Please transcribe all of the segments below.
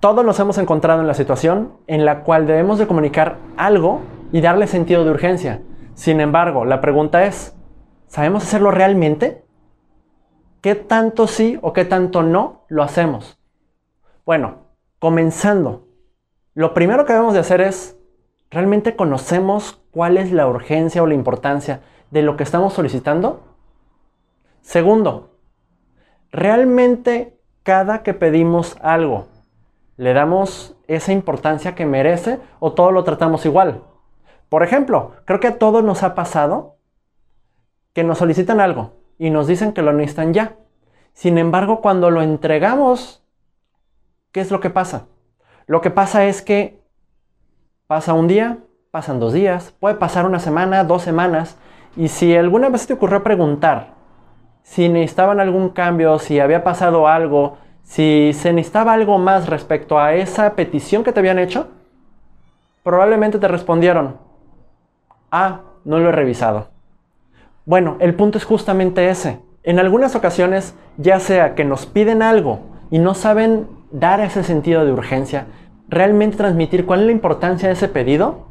Todos nos hemos encontrado en la situación en la cual debemos de comunicar algo y darle sentido de urgencia. Sin embargo, la pregunta es, ¿sabemos hacerlo realmente? ¿Qué tanto sí o qué tanto no lo hacemos? Bueno, comenzando, lo primero que debemos de hacer es, ¿realmente conocemos cuál es la urgencia o la importancia de lo que estamos solicitando? Segundo, ¿realmente cada que pedimos algo le damos esa importancia que merece o todo lo tratamos igual? Por ejemplo, creo que a todos nos ha pasado que nos solicitan algo y nos dicen que lo necesitan ya. Sin embargo, cuando lo entregamos, ¿qué es lo que pasa? Lo que pasa es que pasa un día, pasan dos días, puede pasar una semana, dos semanas, y si alguna vez te ocurrió preguntar si necesitaban algún cambio, si había pasado algo, si se necesitaba algo más respecto a esa petición que te habían hecho, probablemente te respondieron, ah, no lo he revisado. Bueno, el punto es justamente ese. En algunas ocasiones, ya sea que nos piden algo y no saben dar ese sentido de urgencia, realmente transmitir cuál es la importancia de ese pedido,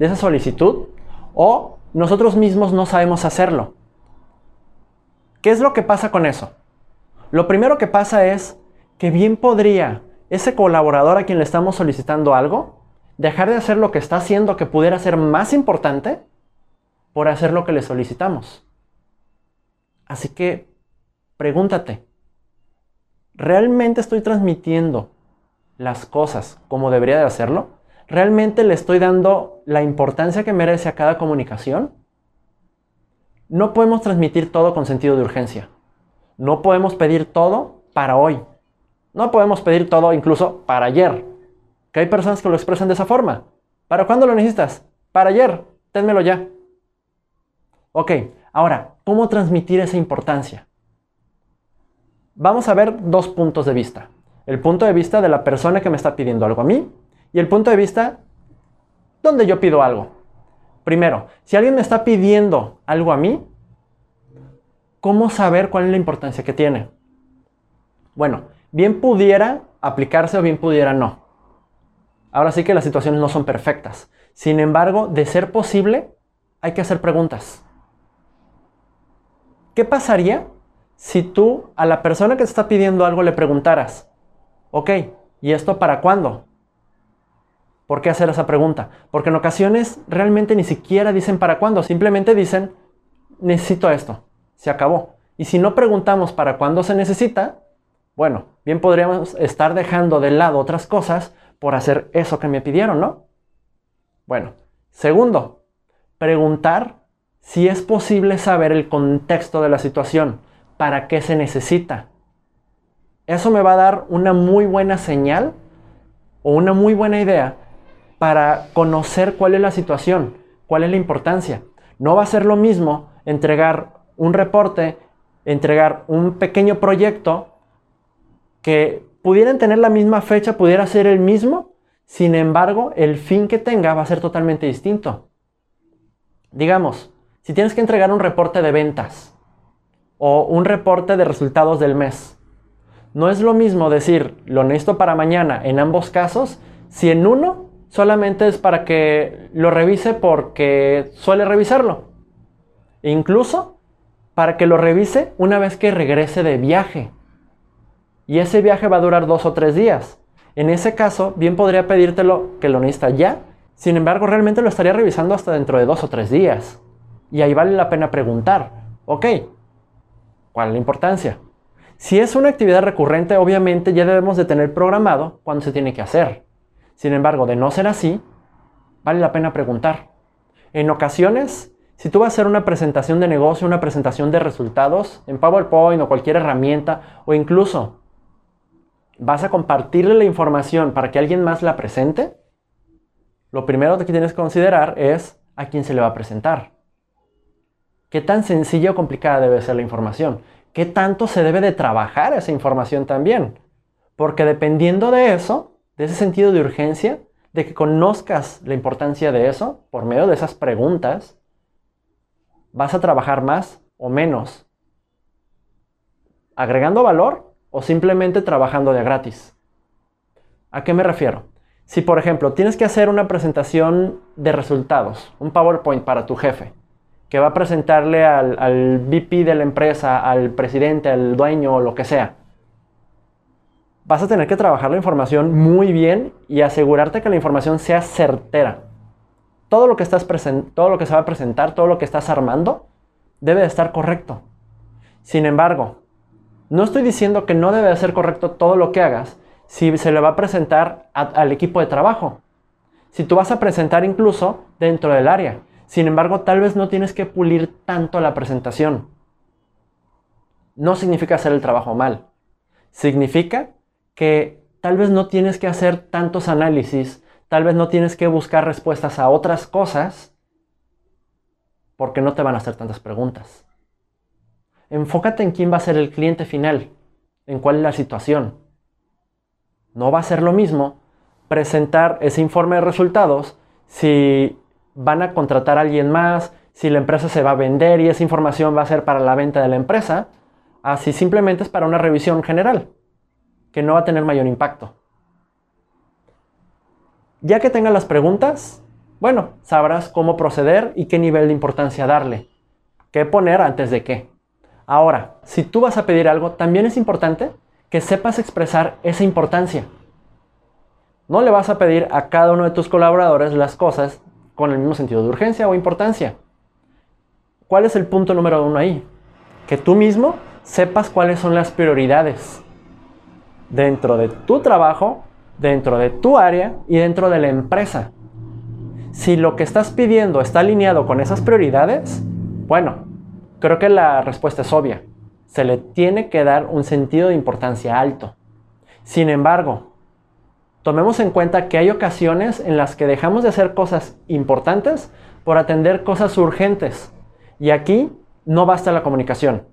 de esa solicitud, o nosotros mismos no sabemos hacerlo. ¿Qué es lo que pasa con eso? Lo primero que pasa es que bien podría ese colaborador a quien le estamos solicitando algo dejar de hacer lo que está haciendo que pudiera ser más importante por hacer lo que le solicitamos. Así que pregúntate, ¿realmente estoy transmitiendo las cosas como debería de hacerlo? ¿Realmente le estoy dando la importancia que merece a cada comunicación? No podemos transmitir todo con sentido de urgencia. No podemos pedir todo para hoy. No podemos pedir todo incluso para ayer. Que hay personas que lo expresan de esa forma. ¿Para cuándo lo necesitas? Para ayer. Ténmelo ya. Ok, ahora, ¿cómo transmitir esa importancia? Vamos a ver dos puntos de vista. El punto de vista de la persona que me está pidiendo algo a mí y el punto de vista donde yo pido algo. Primero, si alguien me está pidiendo algo a mí, ¿cómo saber cuál es la importancia que tiene? Bueno, bien pudiera aplicarse o bien pudiera no. Ahora sí que las situaciones no son perfectas. Sin embargo, de ser posible, hay que hacer preguntas. ¿Qué pasaría si tú a la persona que te está pidiendo algo le preguntaras, ok, ¿y esto para cuándo? ¿Por qué hacer esa pregunta? Porque en ocasiones realmente ni siquiera dicen para cuándo, simplemente dicen, necesito esto, se acabó. Y si no preguntamos para cuándo se necesita, bueno, bien podríamos estar dejando de lado otras cosas por hacer eso que me pidieron, ¿no? Bueno, segundo, preguntar si es posible saber el contexto de la situación, para qué se necesita. Eso me va a dar una muy buena señal o una muy buena idea para conocer cuál es la situación, cuál es la importancia. No va a ser lo mismo entregar un reporte, entregar un pequeño proyecto que pudieran tener la misma fecha, pudiera ser el mismo, sin embargo, el fin que tenga va a ser totalmente distinto. Digamos, si tienes que entregar un reporte de ventas o un reporte de resultados del mes, no es lo mismo decir lo necesito para mañana en ambos casos si en uno solamente es para que lo revise porque suele revisarlo. E incluso para que lo revise una vez que regrese de viaje. Y ese viaje va a durar dos o tres días. En ese caso, bien podría pedírtelo que lo necesita ya. Sin embargo, realmente lo estaría revisando hasta dentro de dos o tres días. Y ahí vale la pena preguntar, ok, ¿cuál es la importancia? Si es una actividad recurrente, obviamente ya debemos de tener programado cuándo se tiene que hacer. Sin embargo, de no ser así, vale la pena preguntar. En ocasiones, si tú vas a hacer una presentación de negocio, una presentación de resultados en PowerPoint o cualquier herramienta, o incluso vas a compartirle la información para que alguien más la presente, lo primero que tienes que considerar es a quién se le va a presentar. ¿Qué tan sencilla o complicada debe ser la información? ¿Qué tanto se debe de trabajar esa información también? Porque dependiendo de eso, de ese sentido de urgencia, de que conozcas la importancia de eso, por medio de esas preguntas, vas a trabajar más o menos. ¿Agregando valor o simplemente trabajando de gratis? ¿A qué me refiero? Si, por ejemplo, tienes que hacer una presentación de resultados, un PowerPoint para tu jefe, que va a presentarle al, al VP de la empresa, al presidente, al dueño o lo que sea, vas a tener que trabajar la información muy bien y asegurarte que la información sea certera. Todo lo que, estás todo lo que se va a presentar, todo lo que estás armando, debe de estar correcto. Sin embargo, no estoy diciendo que no debe de ser correcto todo lo que hagas si se le va a presentar al equipo de trabajo. Si tú vas a presentar incluso dentro del área. Sin embargo, tal vez no tienes que pulir tanto la presentación. No significa hacer el trabajo mal. Significa que tal vez no tienes que hacer tantos análisis, tal vez no tienes que buscar respuestas a otras cosas, porque no te van a hacer tantas preguntas. Enfócate en quién va a ser el cliente final, en cuál es la situación. No va a ser lo mismo presentar ese informe de resultados si van a contratar a alguien más, si la empresa se va a vender y esa información va a ser para la venta de la empresa, así simplemente es para una revisión general que no va a tener mayor impacto. Ya que tengas las preguntas, bueno, sabrás cómo proceder y qué nivel de importancia darle. ¿Qué poner antes de qué? Ahora, si tú vas a pedir algo, también es importante que sepas expresar esa importancia. No le vas a pedir a cada uno de tus colaboradores las cosas con el mismo sentido de urgencia o importancia. ¿Cuál es el punto número uno ahí? Que tú mismo sepas cuáles son las prioridades dentro de tu trabajo, dentro de tu área y dentro de la empresa. Si lo que estás pidiendo está alineado con esas prioridades, bueno, creo que la respuesta es obvia. Se le tiene que dar un sentido de importancia alto. Sin embargo, tomemos en cuenta que hay ocasiones en las que dejamos de hacer cosas importantes por atender cosas urgentes. Y aquí no basta la comunicación.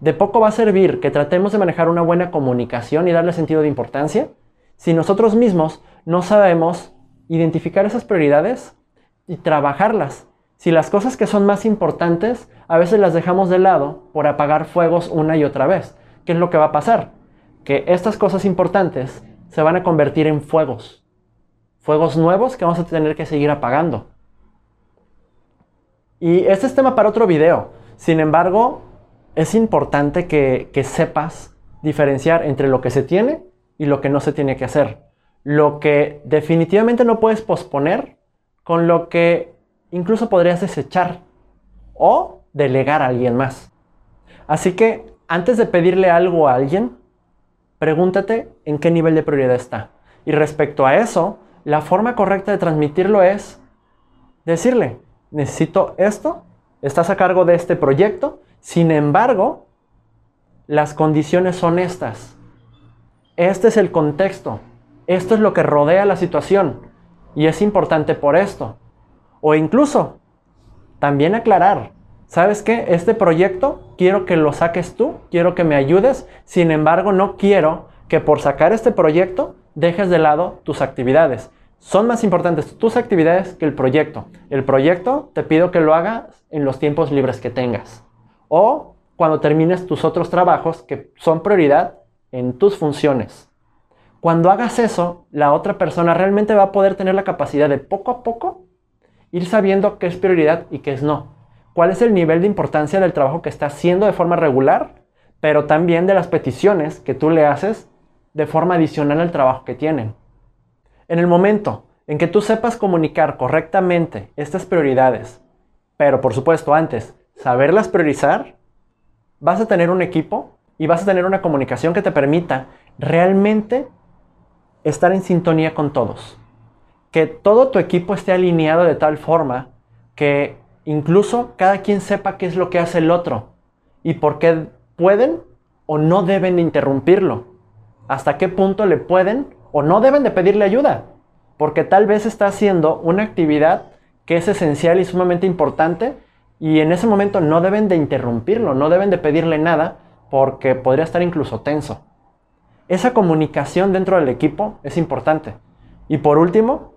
De poco va a servir que tratemos de manejar una buena comunicación y darle sentido de importancia si nosotros mismos no sabemos identificar esas prioridades y trabajarlas. Si las cosas que son más importantes a veces las dejamos de lado por apagar fuegos una y otra vez. ¿Qué es lo que va a pasar? Que estas cosas importantes se van a convertir en fuegos. Fuegos nuevos que vamos a tener que seguir apagando. Y este es tema para otro video. Sin embargo, es importante que, sepas diferenciar entre lo que se tiene y lo que no se tiene que hacer. Lo que definitivamente no puedes posponer con lo que incluso podrías desechar o delegar a alguien más. Así que antes de pedirle algo a alguien, pregúntate en qué nivel de prioridad está. Y respecto a eso, la forma correcta de transmitirlo es decirle, necesito esto, estás a cargo de este proyecto, sin embargo, las condiciones son estas. Este es el contexto. Esto es lo que rodea la situación. Y es importante por esto. O incluso, también aclarar, ¿sabes qué? Este proyecto quiero que lo saques tú, quiero que me ayudes. Sin embargo, no quiero que por sacar este proyecto dejes de lado tus actividades. Son más importantes tus actividades que el proyecto. El proyecto te pido que lo hagas en los tiempos libres que tengas o cuando termines tus otros trabajos que son prioridad en tus funciones. Cuando hagas eso, la otra persona realmente va a poder tener la capacidad de poco a poco ir sabiendo qué es prioridad y qué es no. Cuál es el nivel de importancia del trabajo que está haciendo de forma regular, pero también de las peticiones que tú le haces de forma adicional al trabajo que tienen. En el momento en que tú sepas comunicar correctamente estas prioridades, pero por supuesto antes saberlas priorizar, vas a tener un equipo y vas a tener una comunicación que te permita realmente estar en sintonía con todos. Que todo tu equipo esté alineado de tal forma que incluso cada quien sepa qué es lo que hace el otro y por qué pueden o no deben de interrumpirlo. Hasta qué punto le pueden o no deben de pedirle ayuda. Porque tal vez está haciendo una actividad que es esencial y sumamente importante y en ese momento no deben de interrumpirlo, no deben de pedirle nada porque podría estar incluso tenso. Esa comunicación dentro del equipo es importante. Y por último,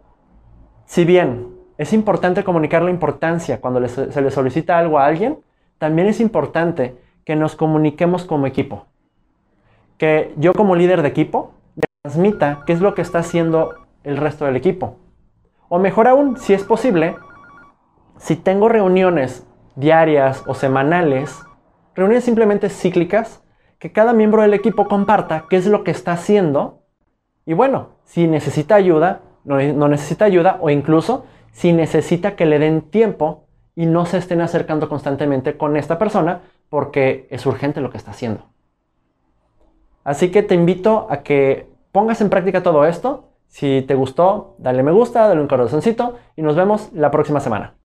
si bien es importante comunicar la importancia cuando se le solicita algo a alguien, también es importante que nos comuniquemos como equipo. Que yo como líder de equipo transmita qué es lo que está haciendo el resto del equipo. O mejor aún, si es posible, si tengo reuniones diarias o semanales, reuniones simplemente cíclicas, que cada miembro del equipo comparta qué es lo que está haciendo y bueno, si necesita ayuda, no, necesita ayuda o incluso si necesita que le den tiempo y no se estén acercando constantemente con esta persona porque es urgente lo que está haciendo. Así que te invito a que pongas en práctica todo esto. Si te gustó, dale me gusta, dale un corazoncito y nos vemos la próxima semana.